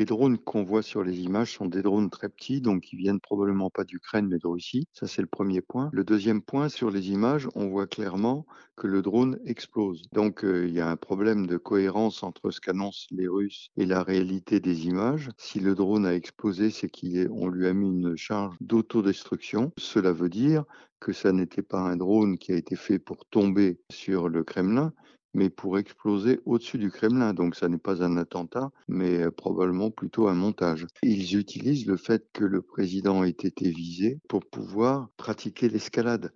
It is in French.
Les drones qu'on voit sur les images sont des drones très petits, donc ils viennent probablement pas d'Ukraine mais de Russie. Ça, c'est le premier point. Le deuxième point, sur les images, on voit clairement que le drone explose. Donc euh, il y a un problème de cohérence entre ce qu'annoncent les Russes et la réalité des images. Si le drone a explosé, c'est qu'on lui a mis une charge d'autodestruction. Cela veut dire que ça n'était pas un drone qui a été fait pour tomber sur le Kremlin, mais pour exploser au-dessus du Kremlin. Donc ça n'est pas un attentat, mais euh, probablement plutôt un montage. Ils utilisent le fait que le président ait été visé pour pouvoir pratiquer l'escalade.